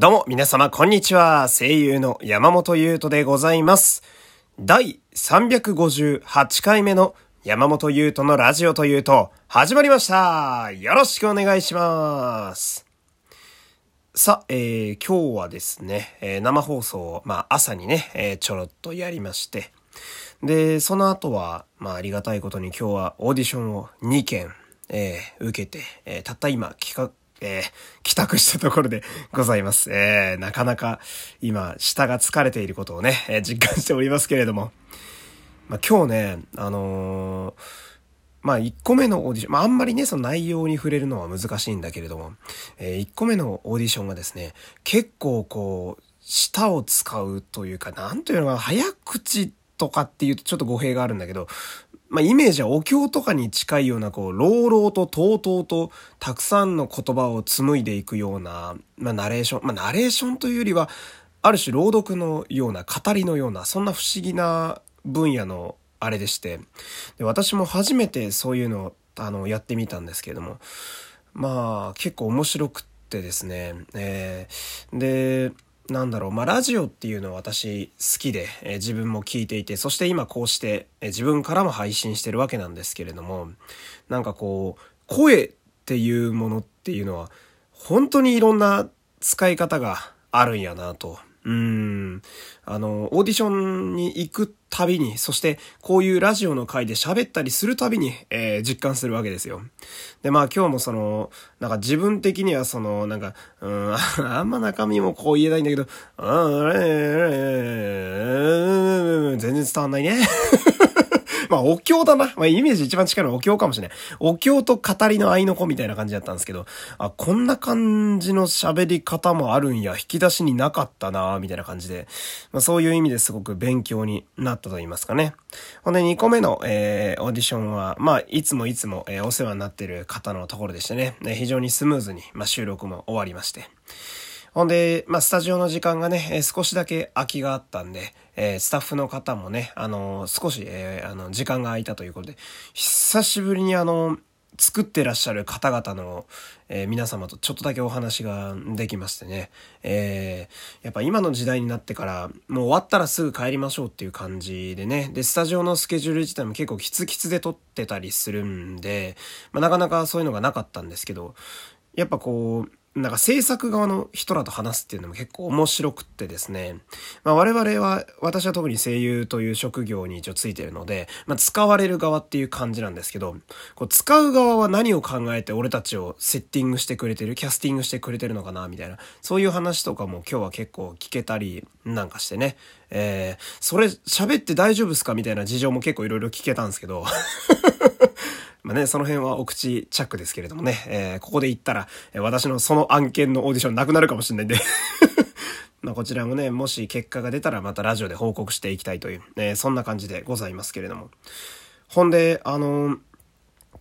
どうも皆様こんにちは。声優の山本優斗でございます。第358回目の山本優斗のラジオというと始まりました。よろしくお願いします。さあ、えー、今日はですね、えー、生放送を、まあ朝にね、えー、ちょろっとやりまして、で、その後は、まあありがたいことに今日はオーディションを2件、えー、受けて、えー、たった今企画、えー、帰宅したところでございます。えー、なかなか今、下が疲れていることをね、えー、実感しておりますけれども。まあ、今日ね、あのー、まあ、1個目のオーディション、まあ、あんまりね、その内容に触れるのは難しいんだけれども、えー、1個目のオーディションがですね、結構こう、舌を使うというか、なんというのか、早口とかっていうとちょっと語弊があるんだけど、まあ、イメージはお経とかに近いような、こう、朗々ととうとうと、たくさんの言葉を紡いでいくような、まあ、ナレーション、まあ、ナレーションというよりは、ある種朗読のような、語りのような、そんな不思議な分野のあれでして、で私も初めてそういうのを、あの、やってみたんですけれども、まあ、結構面白くってですね、えー、で、なんだろう、まあ、ラジオっていうのは私好きで、えー、自分も聞いていて、そして今こうして、えー、自分からも配信してるわけなんですけれども、なんかこう、声っていうものっていうのは、本当にいろんな使い方があるんやなと。うん。あの、オーディションに行くたびに、そしてこういうラジオの回で喋ったりするたびに、えー、実感するわけですよ。で、まあ今日もその、なんか自分的にはその、なんか、うん、あんま中身もこう言えないんだけど、うん、全然伝わんないね。まあ、お経だな。まあ、イメージ一番近いのはお経かもしれない。お経と語りの合いの子みたいな感じだったんですけど、あ、こんな感じの喋り方もあるんや、引き出しになかったなみたいな感じで、まあ、そういう意味ですごく勉強になったと言いますかね。ほんで、2個目の、えー、オーディションは、まあ、いつもいつも、えー、お世話になってる方のところでしてね、非常にスムーズに、まあ、収録も終わりまして。ほんで、まあ、スタジオの時間がね、え少しだけ空きがあったんで、え、スタッフの方もね、あの、少し、え、あの、時間が空いたということで、久しぶりにあの、作ってらっしゃる方々の、えー、皆様とちょっとだけお話ができましてね、えー、やっぱ今の時代になってから、もう終わったらすぐ帰りましょうっていう感じでね、で、スタジオのスケジュール自体も結構キツキツで撮ってたりするんで、まあ、なかなかそういうのがなかったんですけど、やっぱこう、なんか制作側の人らと話すっていうのも結構面白くってですね。まあ我々は、私は特に声優という職業に一応ついてるので、まあ使われる側っていう感じなんですけど、こう使う側は何を考えて俺たちをセッティングしてくれてる、キャスティングしてくれてるのかな、みたいな。そういう話とかも今日は結構聞けたりなんかしてね。えー、それ喋って大丈夫っすか？みたいな事情も結構いろいろ聞けたんですけど。まあね、その辺はお口チャックですけれどもね、えー、ここで言ったら、私のその案件のオーディションなくなるかもしれないんで まあこちらもね、もし結果が出たらまたラジオで報告していきたいという、え、そんな感じでございますけれども。ほんで、あのー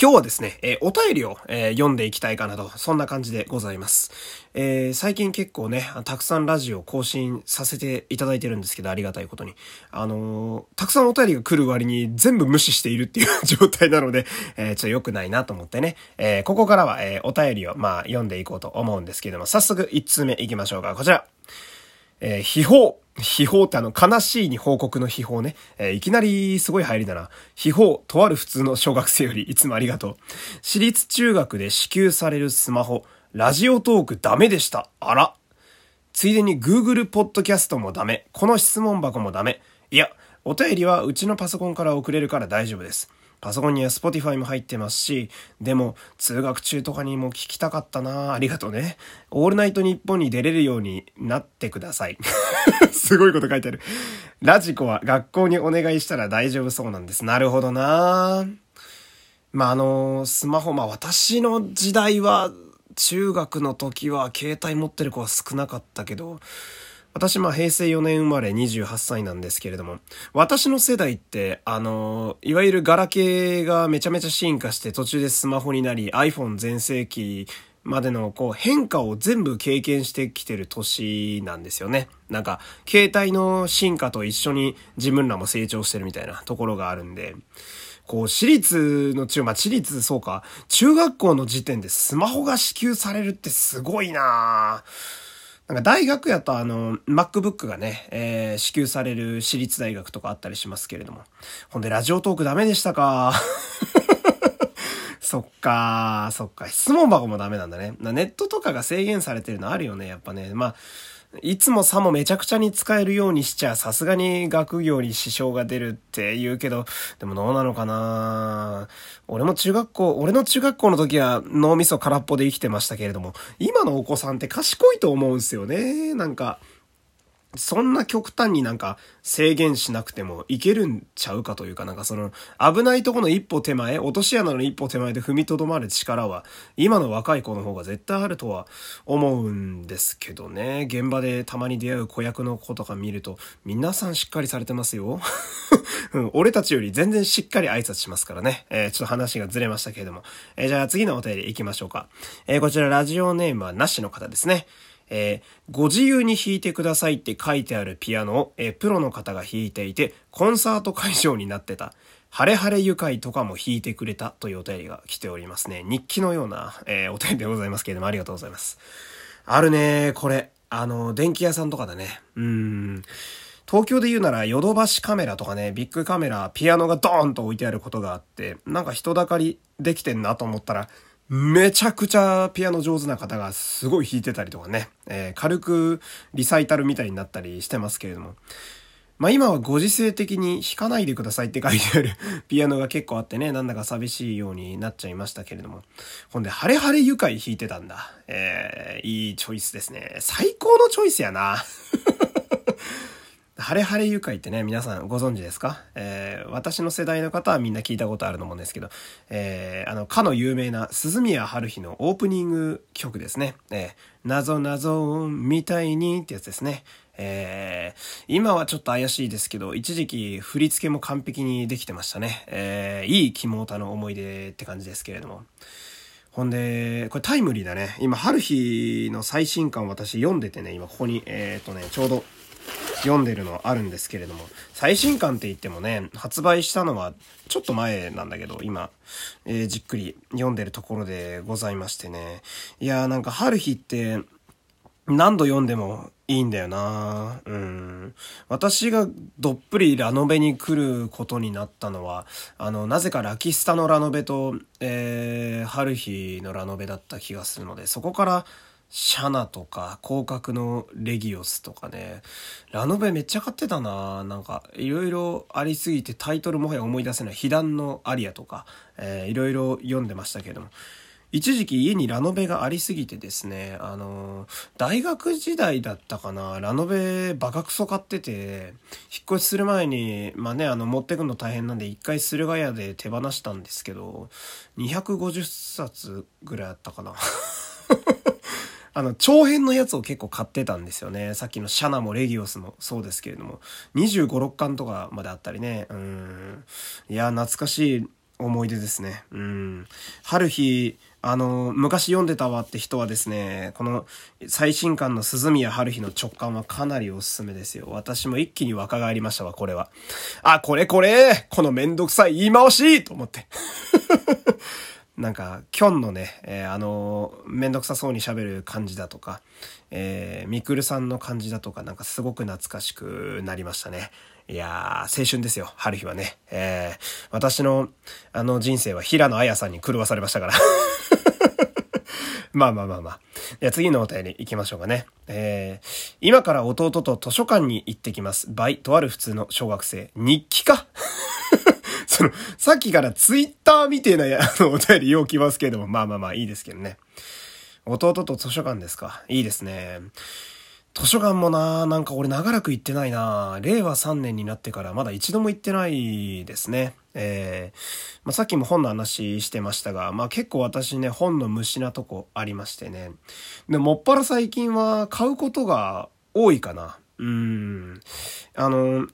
今日はですね、えー、お便りを、えー、読んでいきたいかなと、そんな感じでございます。えー、最近結構ね、たくさんラジオ更新させていただいてるんですけど、ありがたいことに。あのたくさんお便りが来る割に全部無視しているっていう 状態なので、えちょっと良くないなと思ってね、えここからは、えお便りを、まあ、読んでいこうと思うんですけども、早速1通目いきましょうか。こちら。えー、秘宝。秘宝ってあの、悲しいに報告の秘宝ね。えー、いきなりすごい入りだな。秘宝、とある普通の小学生よりいつもありがとう。私立中学で支給されるスマホ、ラジオトークダメでした。あら。ついでに Google ポッドキャストもダメ。この質問箱もダメ。いや、お便りはうちのパソコンから送れるから大丈夫です。パソコンには Spotify も入ってますし、でも、通学中とかにも聞きたかったなありがとうね。オールナイトニッポンに出れるようになってください。すごいこと書いてある。ラジコは学校にお願いしたら大丈夫そうなんです。なるほどなまあ、あの、スマホ、まあ私の時代は、中学の時は携帯持ってる子は少なかったけど、私、まあ、平成4年生まれ28歳なんですけれども、私の世代って、あの、いわゆるガラケーがめちゃめちゃ進化して途中でスマホになり、iPhone 全盛期までのこう変化を全部経験してきてる年なんですよね。なんか、携帯の進化と一緒に自分らも成長してるみたいなところがあるんで、こう、私立の中、まあ、私立そうか、中学校の時点でスマホが支給されるってすごいなぁ。なんか大学やとあの、MacBook がね、えー、支給される私立大学とかあったりしますけれども。ほんで、ラジオトークダメでしたか そっかそっか。質問箱もダメなんだね。ネットとかが制限されてるのあるよね、やっぱね。まあ、いつもさもめちゃくちゃに使えるようにしちゃ、さすがに学業に支障が出るって言うけど、でもどうなのかな俺も中学校、俺の中学校の時は脳みそ空っぽで生きてましたけれども、今のお子さんって賢いと思うんすよね。なんか、そんな極端になんか制限しなくてもいけるんちゃうかというかなんかその危ないとこの一歩手前、落とし穴の一歩手前で踏みとどまる力は今の若い子の方が絶対あるとは思うんですけどね。現場でたまに出会う子役の子とか見ると皆さんしっかりされてますよ。俺たちより全然しっかり挨拶しますからね。えー、ちょっと話がずれましたけれども。えー、じゃあ次のお便り行きましょうか。えー、こちらラジオネームはなしの方ですね。えー、ご自由に弾いてくださいって書いてあるピアノを、えー、プロの方が弾いていて、コンサート会場になってた。晴れ晴れ愉快とかも弾いてくれたというお便りが来ておりますね。日記のような、えー、お便りでございますけれども、ありがとうございます。あるねこれ。あの、電気屋さんとかだね。うん。東京で言うならヨドバシカメラとかね、ビッグカメラ、ピアノがドーンと置いてあることがあって、なんか人だかりできてんなと思ったら、めちゃくちゃピアノ上手な方がすごい弾いてたりとかね、えー、軽くリサイタルみたいになったりしてますけれども。まあ今はご時世的に弾かないでくださいって書いてある ピアノが結構あってね、なんだか寂しいようになっちゃいましたけれども。ほんで、晴れ晴れ愉快弾いてたんだ。えー、いいチョイスですね。最高のチョイスやな。晴れ晴れ愉快ってね、皆さんご存知ですか？えー、私の世代の方はみんな聞いたことあると思うんですけど、えー、あの、かの有名な鈴宮春日のオープニング曲ですね。えー、謎謎みたいにってやつですね。えー、今はちょっと怪しいですけど、一時期振り付けも完璧にできてましたね。えー、いい肝太の思い出って感じですけれども。ほんで、これタイムリーだね。今、春日の最新刊私読んでてね、今ここに、えー、っとね、ちょうど読んでるのあるんですけれども、最新刊って言ってもね、発売したのはちょっと前なんだけど、今、えー、じっくり読んでるところでございましてね。いやーなんか春日って何度読んでもいいんだよなうん。私がどっぷりラノベに来ることになったのは、あの、なぜかラキスタのラノベと、えー、春日のラノベだった気がするので、そこからシャナとか、広角のレギオスとかね、ラノベめっちゃ買ってたな。なんか、いろいろありすぎてタイトルもはや思い出せない、被弾のアリアとか、えー、いろいろ読んでましたけども、一時期家にラノベがありすぎてですね、あのー、大学時代だったかな、ラノベバカクソ買ってて、引っ越しする前に、まあね、あの、持ってくの大変なんで、一回駿河屋で手放したんですけど、250冊ぐらいあったかな。あの、長編のやつを結構買ってたんですよね。さっきのシャナもレギオスもそうですけれども。25、6巻とかまであったりね。うん。いや、懐かしい思い出ですね。うん。春日、あの、昔読んでたわって人はですね、この最新刊の鈴宮春日の直感はかなりおすすめですよ。私も一気に若返りましたわ、これは。あ、これこれこのめんどくさい言い回しと思って。なんか、キョンのね、えー、あの、めんどくさそうに喋る感じだとか、えー、ミクルさんの感じだとか、なんかすごく懐かしくなりましたね。いやー、青春ですよ、春日はね。えー、私の、あの人生は平野綾さんに狂わされましたから。まあまあまあまあ。じゃあ次のお便り行きましょうかね。えー、今から弟と図書館に行ってきます。バイ、とある普通の小学生。日記か その、さっきからツイッターみてえな、あの、お便りよう来ますけれども、まあまあまあいいですけどね。弟と図書館ですか。いいですね。図書館もな、なんか俺長らく行ってないな。令和3年になってからまだ一度も行ってないですね。えー、まあ、さっきも本の話してましたが、まあ結構私ね、本の虫なとこありましてね。で、もっぱら最近は買うことが多いかな。うん。あの、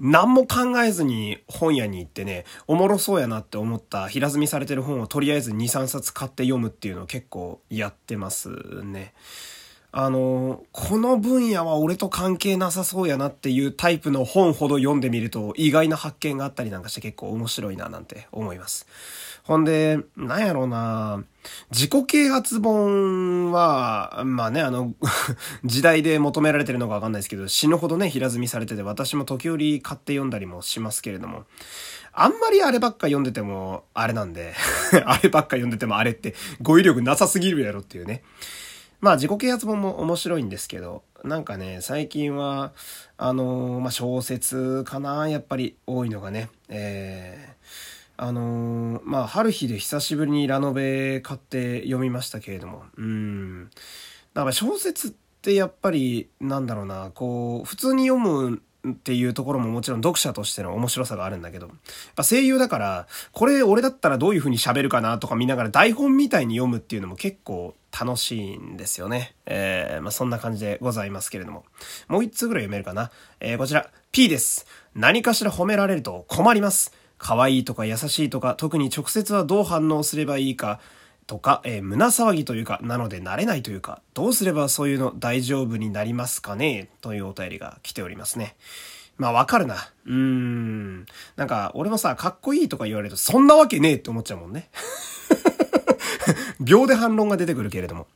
何も考えずに本屋に行ってね、おもろそうやなって思った平積みされてる本をとりあえず2、3冊買って読むっていうのを結構やってますね。あの、この分野は俺と関係なさそうやなっていうタイプの本ほど読んでみると意外な発見があったりなんかして結構面白いななんて思います。ほんで、なんやろうな自己啓発本は、まあね、あの 時代で求められてるのかわかんないですけど、死ぬほどね、平積みされてて、私も時折買って読んだりもしますけれども、あんまりあればっか読んでても、あれなんで あればっか読んでてもあれって語彙力なさすぎるやろっていうね。まあ自己啓発本も面白いんですけど、なんかね、最近は、あのー、まあ小説かな、やっぱり多いのがね、えー、あのー、まあ、春日で久しぶりにラノベ買って読みましたけれども、うん。だから小説ってやっぱり、なんだろうな、こう、普通に読むっていうところももちろん読者としての面白さがあるんだけど、や声優だから、これ俺だったらどういう風に喋るかなとか見ながら台本みたいに読むっていうのも結構楽しいんですよね。えー、まあそんな感じでございますけれども。もう一通ぐらい読めるかな。えー、こちら、P です。何かしら褒められると困ります。可愛いとか優しいとか、特に直接はどう反応すればいいか、とか、えー、胸騒ぎというか、なので慣れないというか、どうすればそういうの大丈夫になりますかね？というお便りが来ておりますね。まあわかるな。うーん。なんか、俺もさ、かっこいいとか言われると、そんなわけねえって思っちゃうもんね。秒で反論が出てくるけれども。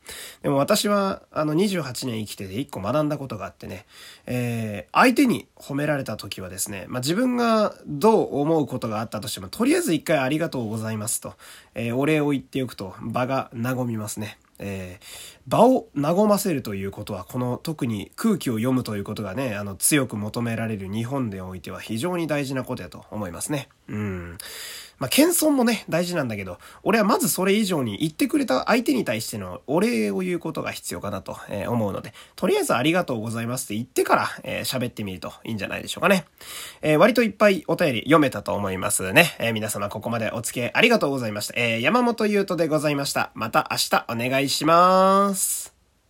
でも私は、あの、28年生きてて一個学んだことがあってね、えー、相手に褒められた時はですね、まあ、自分がどう思うことがあったとしても、とりあえず一回ありがとうございますと、えー、お礼を言っておくと場が和みますね。えー、場を和ませるということは、この特に空気を読むということがね、あの、強く求められる日本でおいては非常に大事なことやと思いますね。うん。まあ、謙遜もね、大事なんだけど、俺はまずそれ以上に言ってくれた相手に対してのお礼を言うことが必要かなと思うので、とりあえずありがとうございますって言ってから、えー、喋ってみるといいんじゃないでしょうかね。えー、割といっぱいお便り読めたと思いますね。えー、皆様ここまでお付き合いありがとうございました。えー、山本優斗でございました。また明日お願いします。